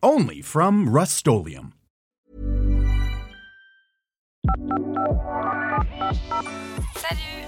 Only from Rust Salut,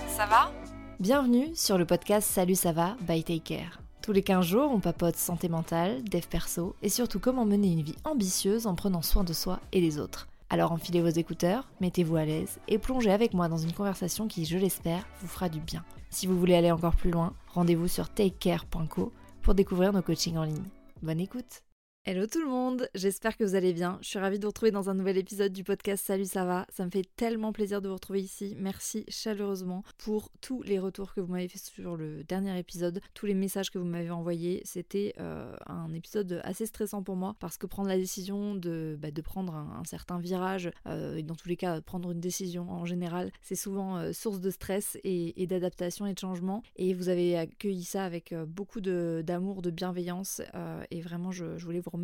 ça va? Bienvenue sur le podcast Salut ça va by Take Care. Tous les 15 jours, on papote santé mentale, dev perso et surtout comment mener une vie ambitieuse en prenant soin de soi et des autres. Alors enfilez vos écouteurs, mettez-vous à l'aise et plongez avec moi dans une conversation qui, je l'espère, vous fera du bien. Si vous voulez aller encore plus loin, rendez-vous sur takecare.co pour découvrir nos coachings en ligne. Bonne écoute Hello tout le monde, j'espère que vous allez bien. Je suis ravie de vous retrouver dans un nouvel épisode du podcast Salut ça va? Ça me fait tellement plaisir de vous retrouver ici. Merci chaleureusement pour tous les retours que vous m'avez fait sur le dernier épisode, tous les messages que vous m'avez envoyés. C'était euh, un épisode assez stressant pour moi parce que prendre la décision de, bah, de prendre un, certain virage, euh, et dans tous les cas prendre une décision en général, c'est souvent euh, source de stress et, d'adaptation et de changement. Et vous avez accueilli ça avec beaucoup d'amour, de, bienveillance et vraiment je, je voulais vous remercier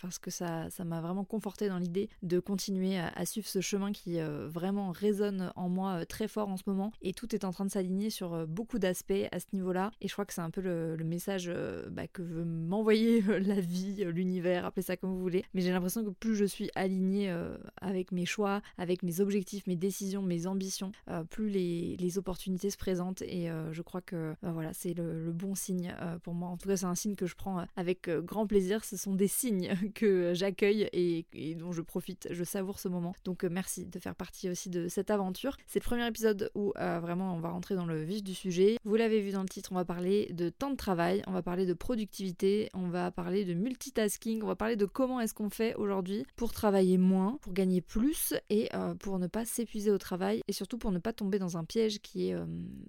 parce que ça ça m'a vraiment conforté dans l'idée de continuer à, suivre ce chemin qui euh, vraiment résonne en moi euh, très fort en ce moment et tout est en train de s'aligner sur euh, beaucoup d'aspects à ce niveau-là et je crois que c'est un peu le, message bah, que veut m'envoyer la vie, l'univers, appelez ça comme vous voulez. Mais j'ai l'impression que plus je suis alignée avec mes choix, avec mes objectifs, mes décisions, mes ambitions, plus les, les, opportunités se présentent et je crois que bah, voilà c'est le, le, bon signe pour moi. En tout cas c'est un signe que je prends avec grand plaisir. Ce sont des signes que j'accueille et, dont je profite, je savoure ce moment. Donc euh, merci de faire partie aussi de cette aventure. C'est le premier épisode où euh, vraiment on va rentrer dans le vif du sujet. Vous l'avez vu dans le titre, on va parler de temps de travail, on va parler de productivité, on va parler de multitasking, on va parler de comment est-ce qu'on fait aujourd'hui pour travailler moins, pour gagner plus et euh, pour ne pas s'épuiser au travail et surtout pour ne pas tomber dans un piège qui est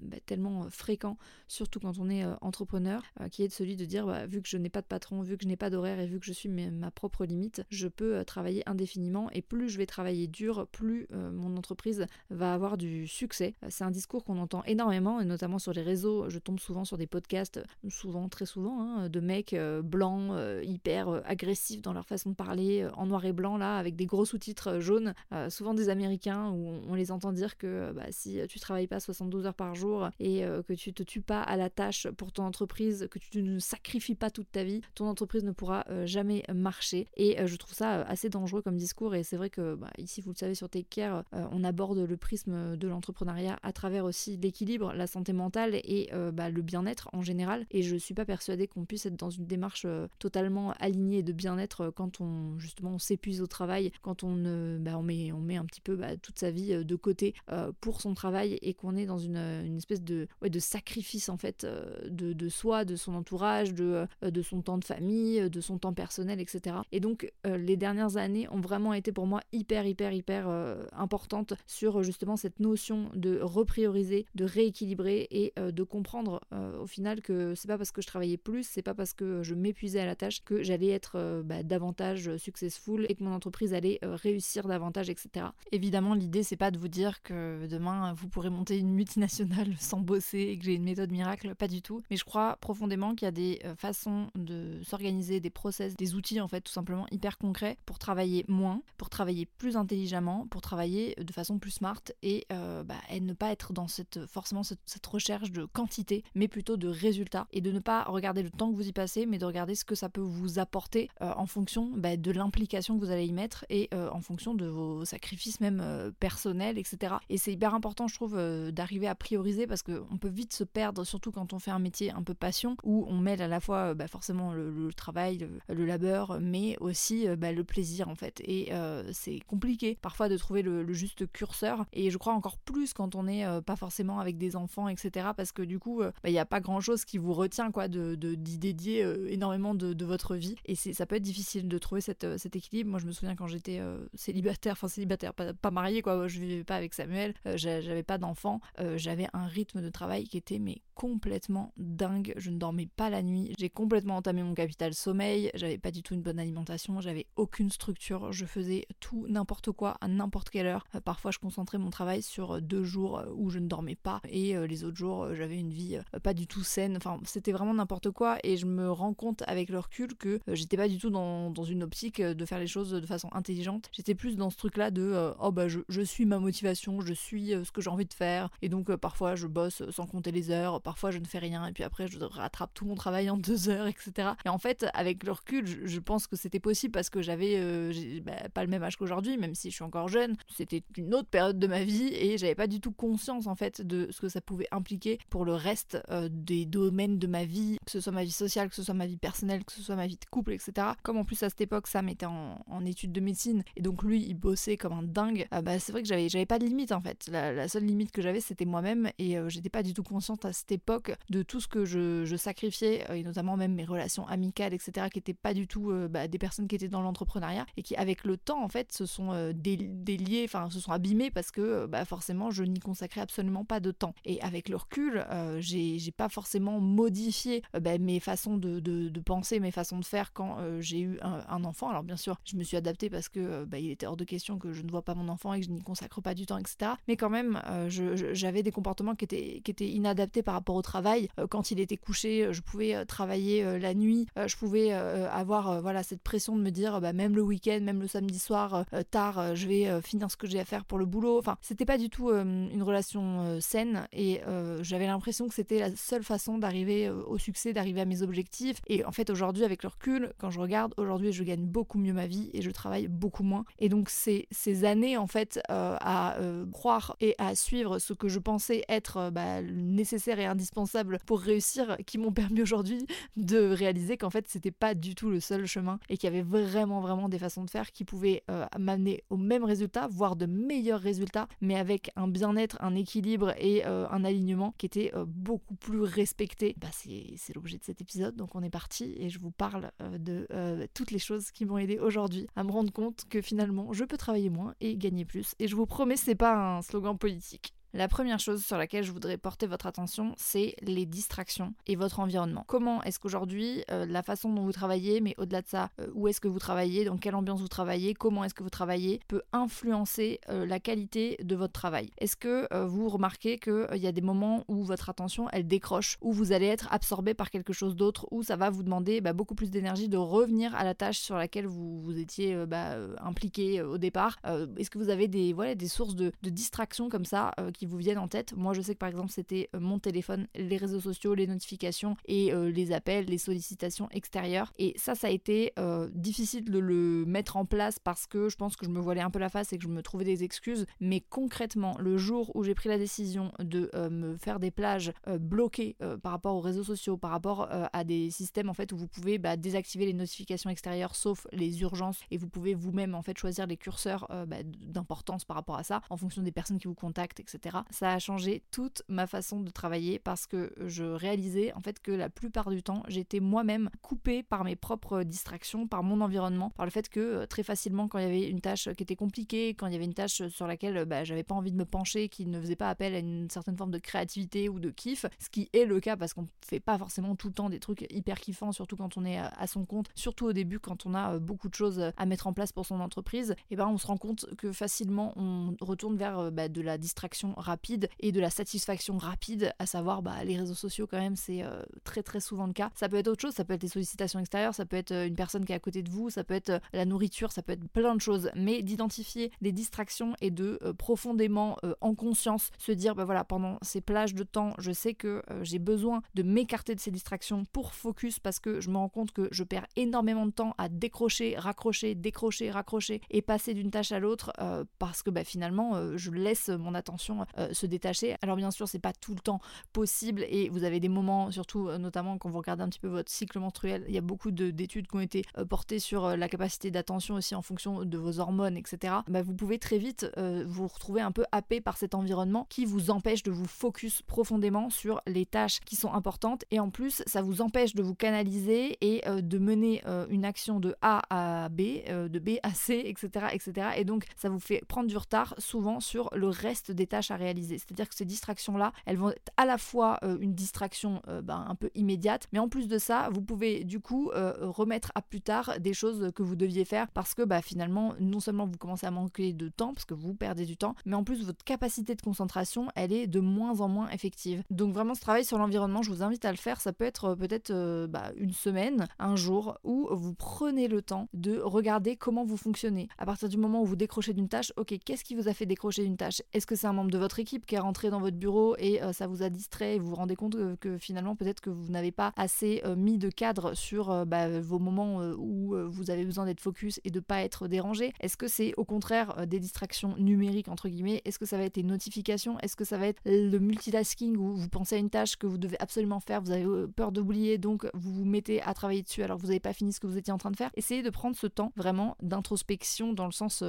bah, tellement fréquent, surtout quand on est entrepreneur, qui est celui de dire bah, vu que je n'ai pas de patron, vu que je n'ai pas d'horaire et vu que je suis ma propre limite, je peux euh, travailler indéfiniment et plus je vais travailler dur, plus euh, mon entreprise va avoir du succès. Euh, c'est un discours qu'on entend énormément et notamment sur les réseaux. Je tombe souvent sur des podcasts, souvent, très souvent, hein, de mecs blancs, hyper agressifs dans leur façon de parler, en noir et blanc là, avec des gros sous-titres jaunes, souvent des Américains où on, les entend dire que bah, si tu travailles pas 72 heures par jour et que tu te tues pas à la tâche pour ton entreprise, que tu ne sacrifies pas toute ta vie, ton entreprise ne pourra jamais jamais marché. Et euh, je trouve ça euh, assez dangereux comme discours. Et c'est vrai que bah, ici, vous le savez, sur Take Care, euh, on aborde le prisme de l'entrepreneuriat à travers aussi l'équilibre, la santé mentale et bah, le bien-être en général. Et je suis pas persuadée qu'on puisse être dans une démarche totalement alignée de bien-être quand on justement on s'épuise au travail, quand on, bah, on, met, on met un petit peu bah, toute sa vie de côté pour son travail et qu'on est dans une, une espèce de, de sacrifice en fait de, de, soi, de son entourage, de, de son temps de famille, de son temps etc. Et donc euh, les dernières années ont vraiment été pour moi hyper, hyper, hyper euh, importantes sur justement cette notion de reprioriser, de rééquilibrer et euh, de comprendre au final que c'est pas parce que je travaillais plus, c'est pas parce que je m'épuisais à la tâche que j'allais être bah, davantage successful et que mon entreprise allait réussir davantage, etc. Évidemment, l'idée c'est pas de vous dire que demain vous pourrez monter une multinationale sans bosser et que j'ai une méthode miracle, pas du tout. Mais je crois profondément qu'il y a des façons de s'organiser, des process, des outils en fait tout simplement hyper concrets pour travailler moins, pour travailler plus intelligemment, pour travailler de façon plus smart et, euh, bah, et ne pas être dans cette forcément cette, recherche de quantité mais plutôt de résultats et de ne pas regarder le temps que vous y passez mais de regarder ce que ça peut vous apporter euh, en fonction bah, de l'implication que vous allez y mettre et euh, en fonction de vos sacrifices même personnels etc. Et c'est hyper important je trouve d'arriver à prioriser parce qu'on peut vite se perdre surtout quand on fait un métier un peu passion où on mêle à la fois bah, forcément le, travail, le labeur, mais aussi euh, bah, le plaisir en fait. Et euh, c'est compliqué parfois de trouver le, juste curseur. Et je crois encore plus quand on n'est euh, pas forcément avec des enfants, etc. Parce que du coup, bah, il n'y a pas grand chose qui vous retient quoi de d'y dédier énormément de, votre vie. Et ça peut être difficile de trouver cet équilibre. Moi, je me souviens quand j'étais célibataire, enfin célibataire, pas, pas mariée quoi. Je vivais pas avec Samuel, j'avais pas d'enfants, j'avais un rythme de travail qui était mais complètement dingue. Je ne dormais pas la nuit. J'ai complètement entamé mon capital sommeil. J'avais pas du tout une bonne alimentation, j'avais aucune structure, je faisais tout n'importe quoi à n'importe quelle heure. Euh, parfois je concentrais mon travail sur deux jours où je ne dormais pas et les autres jours j'avais une vie pas du tout saine. Enfin c'était vraiment n'importe quoi et je me rends compte avec le recul que j'étais pas du tout dans, dans, une optique de faire les choses de façon intelligente. J'étais plus dans ce truc là de oh bah je, je, suis ma motivation, je suis ce que j'ai envie de faire et donc parfois je bosse sans compter les heures, parfois je ne fais rien et puis après je rattrape tout mon travail en deux heures, etc. Et en fait, avec le recul, je, pense que c'était possible parce que j'avais euh, bah, pas le même âge qu'aujourd'hui, même si je suis encore jeune. C'était une autre période de ma vie et j'avais pas du tout conscience en fait de ce que ça pouvait impliquer pour le reste euh, des domaines de ma vie, que ce soit ma vie sociale, que ce soit ma vie personnelle, que ce soit ma vie de couple, etc. Comme en plus à cette époque, Sam était en, études de médecine et donc lui, il bossait comme un dingue. Euh, bah, c'est vrai que j'avais, pas de limite en fait. La, seule limite que j'avais, c'était moi-même et j'étais pas du tout consciente à cette époque de tout ce que je, je sacrifiais et notamment même mes relations amicales, etc., qui n'étaient pas du tout euh, bah, des personnes qui étaient dans l'entrepreneuriat et qui, avec le temps, en fait, se sont euh, déliées, enfin, se sont abîmées parce que euh, bah, forcément, je n'y consacrais absolument pas de temps. Et avec le recul, j'ai pas forcément modifié bah, mes façons de, de, penser, mes façons de faire quand j'ai eu un, enfant. Alors, bien sûr, je me suis adaptée parce que il était hors de question que je ne vois pas mon enfant et que je n'y consacre pas du temps, etc. Mais quand même, j'avais des comportements qui étaient, qui étaient inadaptés par rapport au travail. quand il était couché, je pouvais travailler euh, la nuit, euh, je pouvais euh, avoir voilà cette pression de me dire bah, même le week-end, même le samedi soir tard, je vais finir ce que j'ai à faire pour le boulot. Enfin, c'était pas du tout une relation saine et j'avais l'impression que c'était la seule façon d'arriver au succès, d'arriver à mes objectifs. Et en fait, aujourd'hui, avec le recul, quand je regarde, aujourd'hui, je gagne beaucoup mieux ma vie et je travaille beaucoup moins. Et donc, ces, ces années, en fait, à croire et à suivre ce que je pensais être bah, nécessaire et indispensable pour réussir, qui m'ont permis aujourd'hui de réaliser qu'en fait c'était pas du tout le seul chemin et qu'il y avait vraiment vraiment des façons de faire qui pouvaient euh, m'amener au même résultat, voire de meilleurs résultats, mais avec un bien-être, un équilibre et euh, un alignement qui était euh, beaucoup plus respecté. Bah, c'est l'objet de cet épisode, donc on est parti et je vous parle de toutes les choses qui m'ont aidé aujourd'hui à me rendre compte que finalement je peux travailler moins et gagner plus. Et je vous promets, c'est pas un slogan politique. La première chose sur laquelle je voudrais porter votre attention, c'est les distractions et votre environnement. Comment est-ce qu'aujourd'hui, euh, la façon dont vous travaillez, mais au-delà de ça, euh, où est-ce que vous travaillez, dans quelle ambiance vous travaillez, comment est-ce que vous travaillez, peut influencer euh, la qualité de votre travail? Est-ce que vous remarquez qu'il y a des moments où votre attention, elle décroche, où vous allez être absorbé par quelque chose d'autre, où ça va vous demander bah, beaucoup plus d'énergie de revenir à la tâche sur laquelle vous, vous étiez bah, impliqué au départ? Est-ce que vous avez des, sources de, de distraction comme ça vous viennent en tête. Moi, je sais que par exemple, c'était euh, mon téléphone, les réseaux sociaux, les notifications et euh, les appels, les sollicitations extérieures. Et ça, ça a été euh, difficile de le mettre en place parce que je pense que je me voilais un peu la face et que je me trouvais des excuses. Mais concrètement, le jour où j'ai pris la décision de me faire des plages bloquées par rapport aux réseaux sociaux, par rapport à des systèmes en fait où vous pouvez bah, désactiver les notifications extérieures sauf les urgences et vous pouvez vous-même en fait choisir les curseurs bah, d'importance par rapport à ça en fonction des personnes qui vous contactent, etc ça a changé toute ma façon de travailler parce que je réalisais en fait que la plupart du temps j'étais moi-même coupée par mes propres distractions, par mon environnement, par le fait que euh, très facilement quand il y avait une tâche qui était compliquée, quand il y avait une tâche sur laquelle bah, j'avais pas envie de me pencher, qui ne faisait pas appel à une certaine forme de créativité ou de kiff, ce qui est le cas parce qu'on fait pas forcément tout le temps des trucs hyper kiffants, surtout quand on est à son compte, surtout au début quand on a euh, beaucoup de choses à mettre en place pour son entreprise, et ben on se rend compte que facilement on retourne vers euh, bah, de la distraction rapide et de la satisfaction rapide, à savoir bah, les réseaux sociaux quand même, c'est euh, très très souvent le cas. Ça peut être autre chose, ça peut être des sollicitations extérieures, ça peut être euh, une personne qui est à côté de vous, ça peut être euh, la nourriture, ça peut être plein de choses, mais d'identifier des distractions et de profondément en conscience se dire bah voilà pendant ces plages de temps, je sais que j'ai besoin de m'écarter de ces distractions pour focus parce que je me rends compte que je perds énormément de temps à décrocher, raccrocher, décrocher, raccrocher et passer d'une tâche à l'autre parce que bah, finalement je laisse mon attention euh, se détacher. Alors bien sûr, c'est pas tout le temps possible et vous avez des moments, surtout euh, notamment quand vous regardez un petit peu votre cycle menstruel, il y a beaucoup d'études qui ont été euh, portées sur la capacité d'attention aussi en fonction de vos hormones, etc. Bah, vous pouvez très vite vous retrouver un peu happé par cet environnement qui vous empêche de vous focus profondément sur les tâches qui sont importantes et en plus ça vous empêche de vous canaliser et de mener une action de A à B, de B à C, etc., etc. Et donc ça vous fait prendre du retard souvent sur le reste des tâches à réaliser. C'est-à-dire que ces distractions-là, elles vont être à la fois une distraction ben, un peu immédiate, mais en plus de ça, vous pouvez du coup remettre à plus tard des choses que vous deviez faire parce que bah, finalement, non seulement vous commencez à manquer de temps, parce que vous perdez du temps, mais en plus votre capacité de concentration, elle est de moins en moins effective. Donc vraiment ce travail sur l'environnement, je vous invite à le faire. Ça peut être peut-être bah, une semaine, un jour, où vous prenez le temps de regarder comment vous fonctionnez. À partir du moment où vous décrochez d'une tâche, ok, qu'est-ce qui vous a fait décrocher d'une tâche? Est-ce que c'est un membre de votre équipe qui est rentré dans votre bureau et euh, ça vous a distrait et vous vous rendez compte que, finalement peut-être que vous n'avez pas assez euh, mis de cadre sur euh, bah, vos moments où vous avez besoin d'être focus et de pas être dérangé. Est-ce que c'est au contraire des distractions numériques entre guillemets? Est-ce que ça va être les notifications? Est-ce que ça va être le multitasking où vous pensez à une tâche que vous devez absolument faire, vous avez peur d'oublier donc vous vous mettez à travailler dessus alors que vous n'avez pas fini ce que vous étiez en train de faire? Essayez de prendre ce temps vraiment d'introspection dans le sens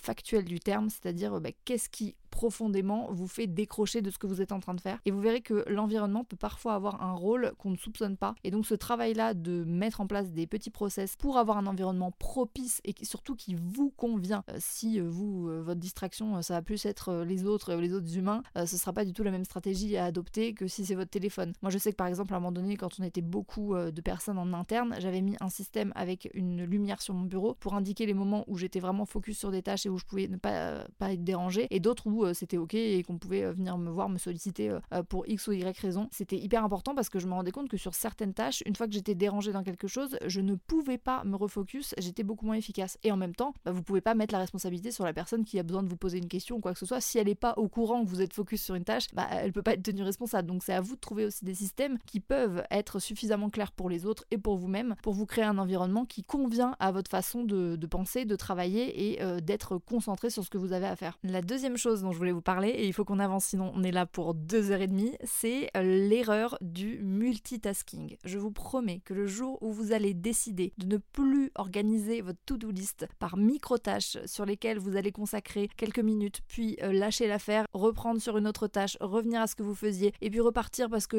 factuel du terme, c'est-à-dire bah, qu'est-ce qui profondément vous fait décrocher de ce que vous êtes en train de faire. Et vous verrez que l'environnement peut parfois avoir un rôle qu'on ne soupçonne pas. Et donc ce travail-là de mettre en place des petits process pour avoir un environnement propice et surtout qui vous convient. Euh, si euh, vous, euh, votre distraction, ça va plus être les autres, les autres humains, ce sera pas du tout la même stratégie à adopter que si c'est votre téléphone. Moi je sais que par exemple à un moment donné, quand on était beaucoup de personnes en interne, j'avais mis un système avec une lumière sur mon bureau pour indiquer les moments où j'étais vraiment focus sur des tâches et où je pouvais ne pas, pas être dérangé et d'autres où euh, c'était ok et qu'on pouvait euh, venir me voir, me solliciter euh, pour X ou Y raison. C'était hyper important parce que je me rendais compte que sur certaines tâches, une fois que j'étais dérangée dans quelque chose, je ne pouvais pas me refocus, j'étais beaucoup moins efficace. Et en même temps, bah, vous pouvez pas mettre la responsabilité sur la personne qui a besoin de vous poser une question ou quoi que ce soit. Si elle n'est pas au courant que vous êtes focus sur une tâche, bah, elle peut pas être tenue responsable. Donc c'est à vous de trouver aussi des systèmes qui peuvent être suffisamment clairs pour les autres et pour vous-même pour vous créer un environnement qui convient à votre façon de, penser, de travailler et d'être concentré sur ce que vous avez à faire. La deuxième chose dont je voulais vous parler, et il faut qu'on avance sinon on est là pour deux heures et demie, c'est euh, l'erreur du multitasking. Je vous promets que le jour où vous allez décider de ne plus organiser votre to-do list par micro-tâches sur lesquelles vous allez consacrer quelques minutes, puis euh, lâcher l'affaire, reprendre sur une autre tâche, revenir à ce que vous faisiez, et puis repartir parce que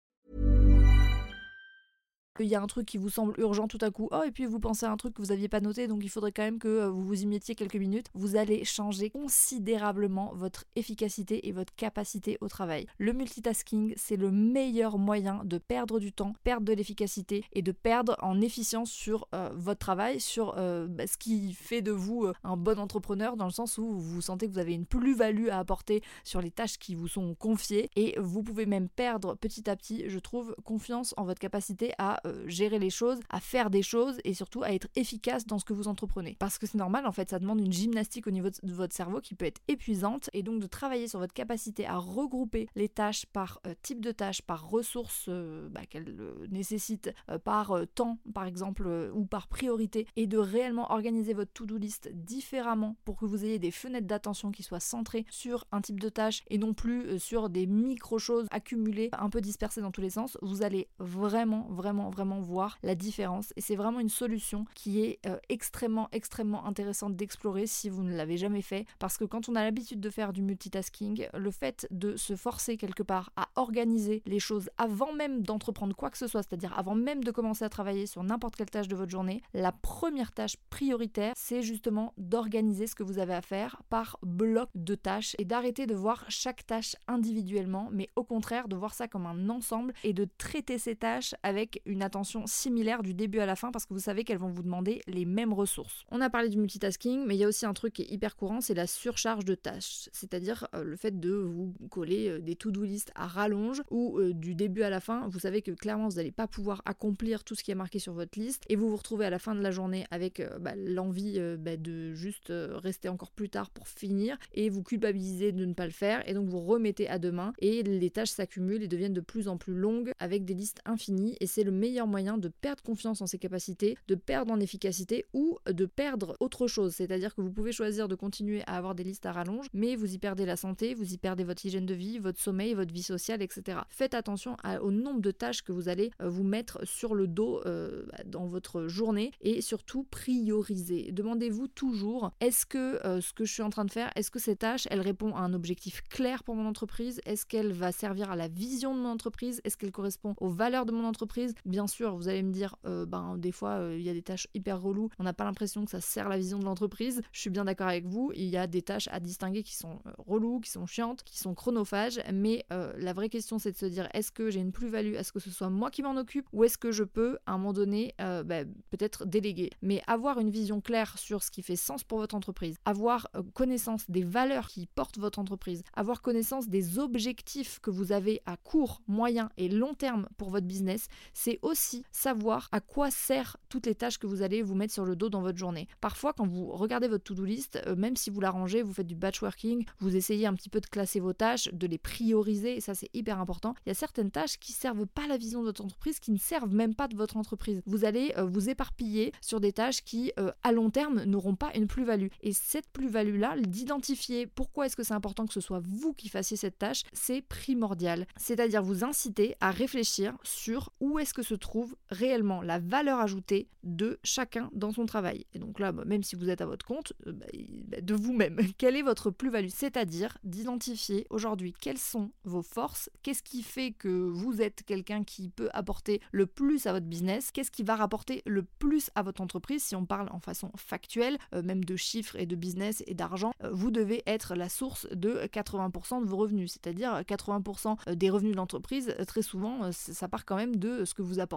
Il y a un truc qui vous semble urgent tout à coup, oh, et puis vous pensez à un truc que vous n'aviez pas noté, donc il faudrait quand même que euh, vous vous y mettiez quelques minutes, vous allez changer considérablement votre efficacité et votre capacité au travail. Le multitasking, c'est le meilleur moyen de perdre du temps, perdre de l'efficacité et de perdre en efficience sur euh, votre travail, sur euh, bah, ce qui fait de vous un bon entrepreneur, dans le sens où vous sentez que vous avez une plus-value à apporter sur les tâches qui vous sont confiées, et vous pouvez même perdre petit à petit, je trouve, confiance en votre capacité à euh, gérer les choses, à faire des choses et surtout à être efficace dans ce que vous entreprenez. Parce que c'est normal, en fait, ça demande une gymnastique au niveau de votre cerveau qui peut être épuisante et donc de travailler sur votre capacité à regrouper les tâches par euh, type de tâche, par ressources euh, bah, qu'elles nécessitent, par temps par exemple ou par priorité et de réellement organiser votre to-do list différemment pour que vous ayez des fenêtres d'attention qui soient centrées sur un type de tâche et non plus sur des micro-choses accumulées un peu dispersées dans tous les sens, vous allez vraiment, vraiment, vraiment voir la différence. Et c'est vraiment une solution qui est euh, extrêmement, extrêmement intéressante d'explorer si vous ne l'avez jamais fait. Parce que quand on a l'habitude de faire du multitasking, le fait de se forcer quelque part à organiser les choses avant même d'entreprendre quoi que ce soit, c'est-à-dire avant même de commencer à travailler sur n'importe quelle tâche de votre journée, la première tâche prioritaire, c'est justement d'organiser ce que vous avez à faire par bloc de tâches et d'arrêter de voir chaque tâche individuellement, mais au contraire de voir ça comme un ensemble et de traiter ces tâches avec une attention similaire du début à la fin parce que vous savez qu'elles vont vous demander les mêmes ressources. On a parlé du multitasking, mais il y a aussi un truc qui est hyper courant, c'est la surcharge de tâches. C'est-à-dire euh, le fait de vous coller euh, des to-do list à rallonge ou euh, du début à la fin, vous savez que clairement vous n'allez pas pouvoir accomplir tout ce qui est marqué sur votre liste et vous vous retrouvez à la fin de la journée avec bah, l'envie bah, de juste rester encore plus tard pour finir et vous culpabilisez de ne pas le faire et donc vous remettez à demain et les tâches s'accumulent et deviennent de plus en plus longues avec des listes infinies et c'est le meilleur meilleur moyen de perdre confiance en ses capacités, de perdre en efficacité ou de perdre autre chose. C'est-à-dire que vous pouvez choisir de continuer à avoir des listes à rallonge, mais vous y perdez la santé, vous y perdez votre hygiène de vie, votre sommeil, votre vie sociale, etc. Faites attention au nombre de tâches que vous allez euh, vous mettre sur le dos euh, dans votre journée et surtout prioriser. Demandez-vous toujours est-ce que euh, ce que je suis en train de faire, est-ce que cette tâche, elle répond à un objectif clair pour mon entreprise? Est-ce qu'elle va servir à la vision de mon entreprise? Est-ce qu'elle correspond aux valeurs de mon entreprise? Bien sûr, vous allez me dire, ben des fois il y a des tâches hyper reloues, on n'a pas l'impression que ça sert la vision de l'entreprise. Je suis bien d'accord avec vous, il y a des tâches à distinguer qui sont reloues, qui sont chiantes, qui sont chronophages, mais la vraie question c'est de se dire est-ce que j'ai une plus-value? À ce que ce soit moi qui m'en occupe? Ou est-ce que je peux à un moment donné euh, bah, peut-être déléguer? Mais avoir une vision claire sur ce qui fait sens pour votre entreprise, avoir euh, connaissance des valeurs qui portent votre entreprise, avoir connaissance des objectifs que vous avez à court, moyen et long terme pour votre business, c'est aussi savoir à quoi servent toutes les tâches que vous allez vous mettre sur le dos dans votre journée. Parfois, quand vous regardez votre to-do list, euh, même si vous la rangez, vous faites du batchworking, vous essayez un petit peu de classer vos tâches, de les prioriser, et ça c'est hyper important. Il y a certaines tâches qui servent pas la vision de votre entreprise, qui ne servent même pas de votre entreprise. Vous allez euh, vous éparpiller sur des tâches qui, euh, à long terme, n'auront pas une plus-value. Et cette plus-value-là, d'identifier pourquoi est-ce que c'est important que ce soit vous qui fassiez cette tâche, c'est primordial. C'est-à-dire vous inciter à réfléchir sur où est-ce que se trouve réellement la valeur ajoutée de chacun dans son travail. Et donc là, bah, même si vous êtes à votre compte, euh, bah, bah, de vous-même, quelle est votre plus-value? C'est-à-dire d'identifier aujourd'hui quelles sont vos forces, qu'est-ce qui fait que vous êtes quelqu'un qui peut apporter le plus à votre business, qu'est-ce qui va rapporter le plus à votre entreprise, si on parle en façon factuelle, euh, même de chiffres et de business et d'argent, euh, vous devez être la source de 80% de vos revenus, c'est-à-dire 80% euh, des revenus de l'entreprise, très souvent, ça part quand même de ce que vous apportez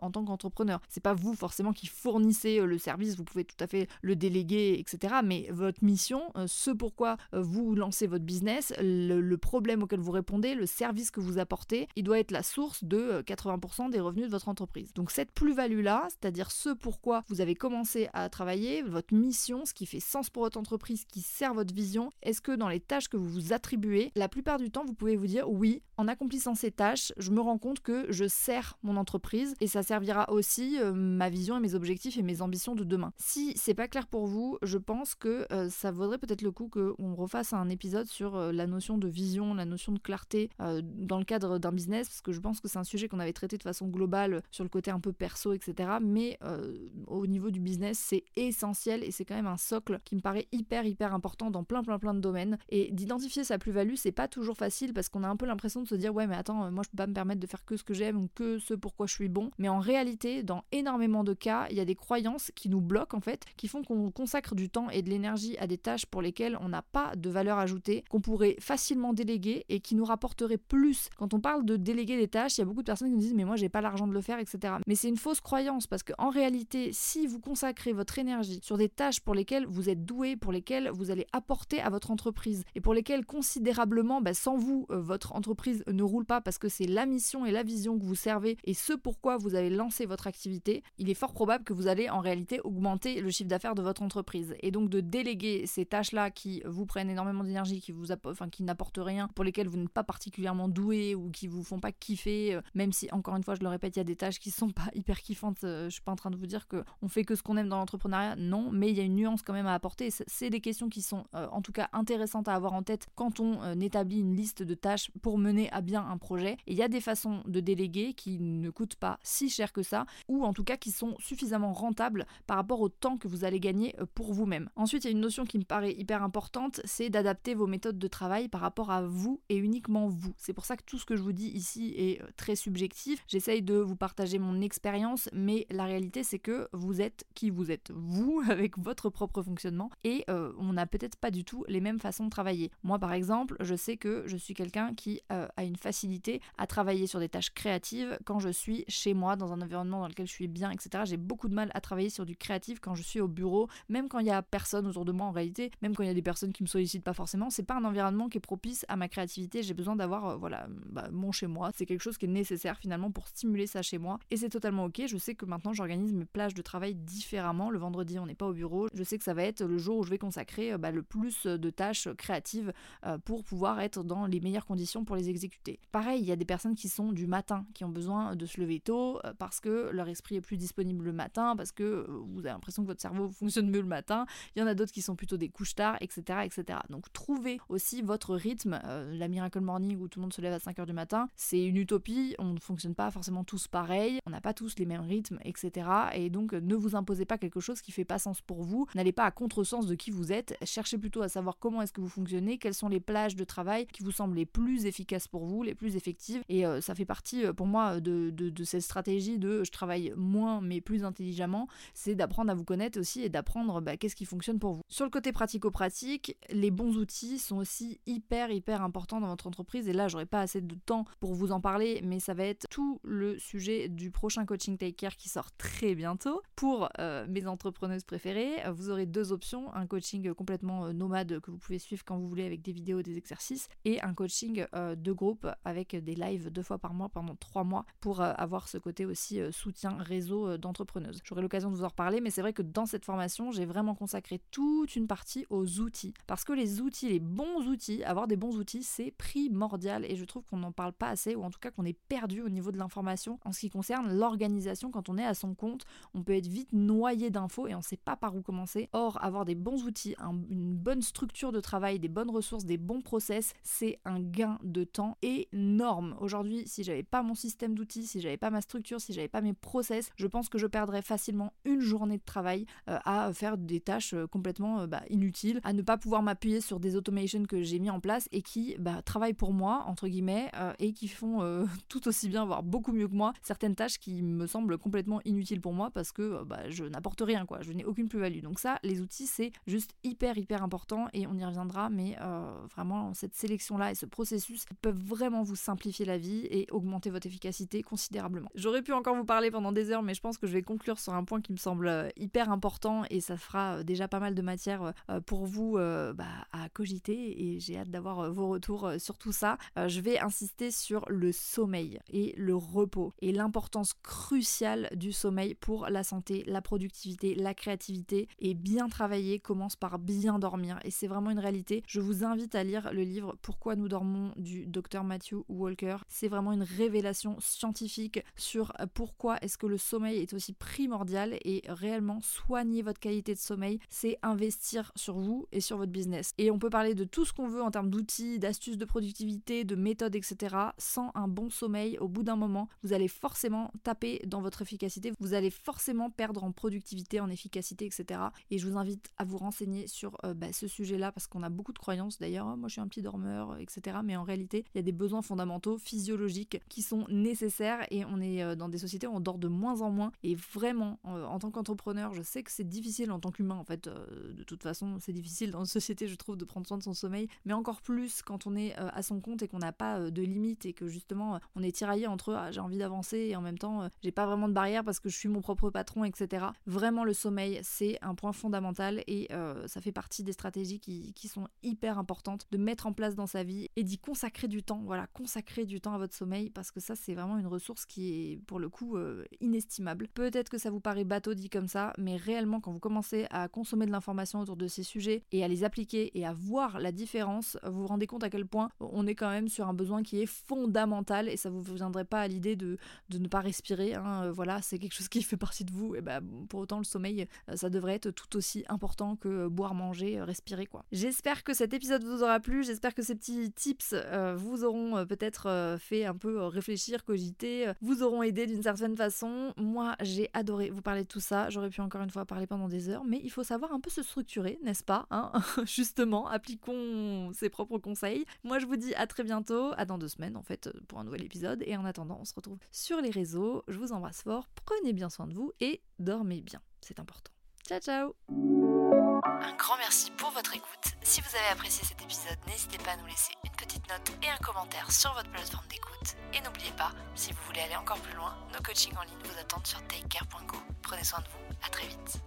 en tant qu'entrepreneur. C'est pas vous forcément qui fournissez le service, vous pouvez tout à fait le déléguer, etc. Mais votre mission, ce pourquoi vous lancez votre business, le, le problème auquel vous répondez, le service que vous apportez, il doit être la source de 80% des revenus de votre entreprise. Donc cette plus-value-là, c'est-à-dire ce pourquoi vous avez commencé à travailler, votre mission, ce qui fait sens pour votre entreprise, qui sert votre vision, est-ce que dans les tâches que vous vous attribuez, la plupart du temps, vous pouvez vous dire oui, en accomplissant ces tâches, je me rends compte que je sers mon entreprise et ça servira aussi euh, ma vision et mes objectifs et mes ambitions de demain. Si c'est pas clair pour vous, je pense que euh, ça vaudrait peut-être le coup qu'on refasse un épisode sur euh, la notion de vision, la notion de clarté dans le cadre d'un business, parce que je pense que c'est un sujet qu'on avait traité de façon globale sur le côté un peu perso, etc. Mais au niveau du business, c'est essentiel et c'est quand même un socle qui me paraît hyper, hyper important dans plein, plein, plein de domaines. Et d'identifier sa plus-value, c'est pas toujours facile parce qu'on a un peu l'impression de se dire, ouais, mais attends, moi je peux pas me permettre de faire que ce que j'aime ou que ce pourquoi je suis bon. Mais en réalité, dans énormément de cas, il y a des croyances qui nous bloquent en fait, qui font qu'on consacre du temps et de l'énergie à des tâches pour lesquelles on n'a pas de valeur ajoutée, qu'on pourrait facilement déléguer et qui nous rapporterait plus. Quand on parle de déléguer des tâches, il y a beaucoup de personnes qui nous disent mais moi j'ai pas l'argent de le faire, etc. Mais c'est une fausse croyance parce qu'en réalité, si vous consacrez votre énergie sur des tâches pour lesquelles vous êtes doué, pour lesquelles vous allez apporter à votre entreprise et pour lesquelles considérablement, bah, sans vous, euh, votre entreprise ne roule pas parce que c'est la mission et la vision que vous servez et ce pourquoi vous avez lancé votre activité, il est fort probable que vous allez en réalité augmenter le chiffre d'affaires de votre entreprise. Et donc de déléguer ces tâches-là qui vous prennent énormément d'énergie, qui vous enfin, qui n'apportent rien, pour lesquelles vous n'êtes pas particulièrement doué ou qui vous font pas kiffer, euh, même si encore une fois je le répète, il y a des tâches qui sont pas hyper kiffantes. Euh, je suis pas en train de vous dire que on fait que ce qu'on aime dans l'entrepreneuriat, non, mais il y a une nuance quand même à apporter. C'est des questions qui sont euh, en tout cas intéressantes à avoir en tête quand on établit une liste de tâches pour mener à bien un projet. Et il y a des façons de déléguer qui ne coûtent pas si cher que ça, ou en tout cas qui sont suffisamment rentables par rapport au temps que vous allez gagner pour vous-même. Ensuite, il y a une notion qui me paraît hyper importante, c'est d'adapter vos méthodes de travail par rapport à vous et uniquement vous. C'est pour ça que tout ce que je vous dis ici est très subjectif. J'essaye de vous partager mon expérience, mais la réalité c'est que vous êtes qui vous êtes, vous, avec votre propre fonctionnement, et euh, on n'a peut-être pas du tout les mêmes façons de travailler. Moi par exemple, je sais que je suis quelqu'un qui euh, a une facilité à travailler sur des tâches créatives quand je suis chez moi, dans un environnement dans lequel je suis bien, etc. J'ai beaucoup de mal à travailler sur du créatif quand je suis au bureau, même quand il y a personne autour de moi en réalité, même quand il y a des personnes qui me sollicitent pas forcément, c'est pas un environnement qui est propice à ma créativité. J'ai besoin d'avoir euh, voilà bah, mon chez moi. C'est quelque chose qui est nécessaire finalement pour stimuler ça chez moi. Et c'est totalement ok. Je sais que maintenant j'organise mes plages de travail différemment. Le vendredi, on n'est pas au bureau. Je sais que ça va être le jour où je vais consacrer euh, bah, le plus de tâches créatives euh, pour pouvoir être dans les meilleures conditions pour les exécuter. Pareil, il y a des personnes qui sont du matin, qui ont besoin de se lever euh, parce que leur esprit est plus disponible le matin, parce que euh, vous avez l'impression que votre cerveau fonctionne mieux le matin. Il y en a d'autres qui sont plutôt des couches tard, etc., etc. Donc trouvez aussi votre rythme. la Miracle Morning où tout le monde se lève à 5h du matin, c'est une utopie. On ne fonctionne pas forcément tous pareil. On n'a pas tous les mêmes rythmes, etc. Et donc ne vous imposez pas quelque chose qui fait pas sens pour vous. N'allez pas à contresens de qui vous êtes. Cherchez plutôt à savoir comment est-ce que vous fonctionnez, quelles sont les plages de travail qui vous semblent les plus efficaces pour vous, les plus effectives. Et ça fait partie pour moi de, de, cette stratégie de je travaille moins mais plus intelligemment, c'est d'apprendre à vous connaître aussi et d'apprendre bah, qu'est-ce qui fonctionne pour vous. Sur le côté pratico-pratique, les bons outils sont aussi hyper hyper importants dans votre entreprise et là j'aurais pas assez de temps pour vous en parler mais ça va être tout le sujet du prochain coaching Take Care qui sort très bientôt. Pour euh, mes entrepreneuses préférées, vous aurez deux options, un coaching complètement euh, nomade que vous pouvez suivre quand vous voulez avec des vidéos, des exercices et un coaching euh, de groupe avec des lives deux fois par mois pendant trois mois pour avoir ce côté aussi euh, soutien réseau euh, d'entrepreneuses. J'aurai l'occasion de vous en reparler, mais c'est vrai que dans cette formation, j'ai vraiment consacré toute une partie aux outils. Parce que les outils, les bons outils, avoir des bons outils, c'est primordial et je trouve qu'on n'en parle pas assez ou en tout cas qu'on est perdu au niveau de l'information en ce qui concerne l'organisation quand on est à son compte. On peut être vite noyé d'infos et on ne sait pas par où commencer. Or, avoir des bons outils, une bonne structure de travail, des bonnes ressources, des bons process, c'est un gain de temps énorme. Aujourd'hui, si j'avais pas mon système d'outils, si j'avais pas ma structure, si j'avais pas mes process, je pense que je perdrais facilement une journée de travail euh, à faire des tâches euh, complètement euh, bah, inutiles, à ne pas pouvoir m'appuyer sur des automations que j'ai mis en place et qui bah, travaillent pour moi, entre guillemets, et qui font tout aussi bien, voire beaucoup mieux que moi, certaines tâches qui me semblent complètement inutiles pour moi parce que bah, je n'apporte rien, quoi, je n'ai aucune plus-value. Donc ça, les outils, c'est juste hyper, hyper important et on y reviendra, mais vraiment, cette sélection-là et ce processus peuvent vraiment vous simplifier la vie et augmenter votre efficacité considérablement. J'aurais pu encore vous parler pendant des heures, mais je pense que je vais conclure sur un point qui me semble euh, hyper important et ça fera euh, déjà pas mal de matière euh, pour vous bah, à cogiter et j'ai hâte d'avoir vos retours sur tout ça. Je vais insister sur le sommeil et le repos et l'importance cruciale du sommeil pour la santé, la productivité, la créativité et bien travailler commence par bien dormir et c'est vraiment une réalité. Je vous invite à lire le livre Pourquoi nous dormons du docteur Matthew Walker. C'est vraiment une révélation scientifique sur pourquoi est-ce que le sommeil est aussi primordial et réellement soigner votre qualité de sommeil, c'est investir sur vous et sur votre business. Et on peut parler de tout ce qu'on veut en termes d'outils, d'astuces de productivité, de méthodes, etc. Sans un bon sommeil, au bout d'un moment, vous allez forcément taper dans votre efficacité, vous allez forcément perdre en productivité, en efficacité, etc. Et je vous invite à vous renseigner sur euh, bah, ce sujet-là parce qu'on a beaucoup de croyances d'ailleurs, oh, moi je suis un petit dormeur, etc. Mais en réalité, il y a des besoins fondamentaux, physiologiques qui sont nécessaires et est euh, dans des sociétés où on dort de moins en moins. Et vraiment, euh, en tant qu'entrepreneur, je sais que c'est difficile en tant qu'humain en fait. Euh, de toute façon, c'est difficile dans une société, je trouve, de prendre soin de son sommeil, mais encore plus quand on est à son compte et qu'on n'a pas de limites et que justement on est tiraillé entre ah, j'ai envie d'avancer et en même temps j'ai pas vraiment de barrière parce que je suis mon propre patron, etc. Vraiment, le sommeil, c'est un point fondamental et ça fait partie des stratégies qui, qui sont hyper importantes de mettre en place dans sa vie et d'y consacrer du temps. Voilà, consacrer du temps à votre sommeil parce que ça c'est vraiment une ressource qui est pour le coup euh, inestimable. Peut-être que ça vous paraît bateau dit comme ça, mais réellement quand vous commencez à consommer de l'information autour de ces sujets et à les appliquer et à voir la différence, vous vous rendez compte à quel point on est quand même sur un besoin qui est fondamental et ça vous viendrait pas à l'idée de, de ne pas respirer. Hein. Euh, voilà, c'est quelque chose qui fait partie de vous et bah pour autant le sommeil euh, ça devrait être tout aussi important que boire, manger, respirer quoi. J'espère que cet épisode vous aura plu, j'espère que ces petits tips vous auront peut-être fait un peu réfléchir, cogiter, vous auront aidé d'une certaine façon. Moi, j'ai adoré vous parler de tout ça. J'aurais pu encore une fois parler pendant des heures, mais il faut savoir un peu se structurer, n'est-ce pas hein? Justement, appliquons ses propres conseils. Moi, je vous dis à très bientôt, à dans deux semaines en fait, pour un nouvel épisode. Et en attendant, on se retrouve sur les réseaux. Je vous embrasse fort, prenez bien soin de vous et dormez bien. C'est important. Ciao, ciao Un grand merci pour votre écoute. Si vous avez apprécié cet épisode, n'hésitez pas à nous laisser une petite note et un commentaire sur votre plateforme d'écoute. Et n'oubliez pas, si vous voulez aller encore plus loin, nos coachings en ligne vous attendent sur takecare.co. Prenez soin de vous, à très vite.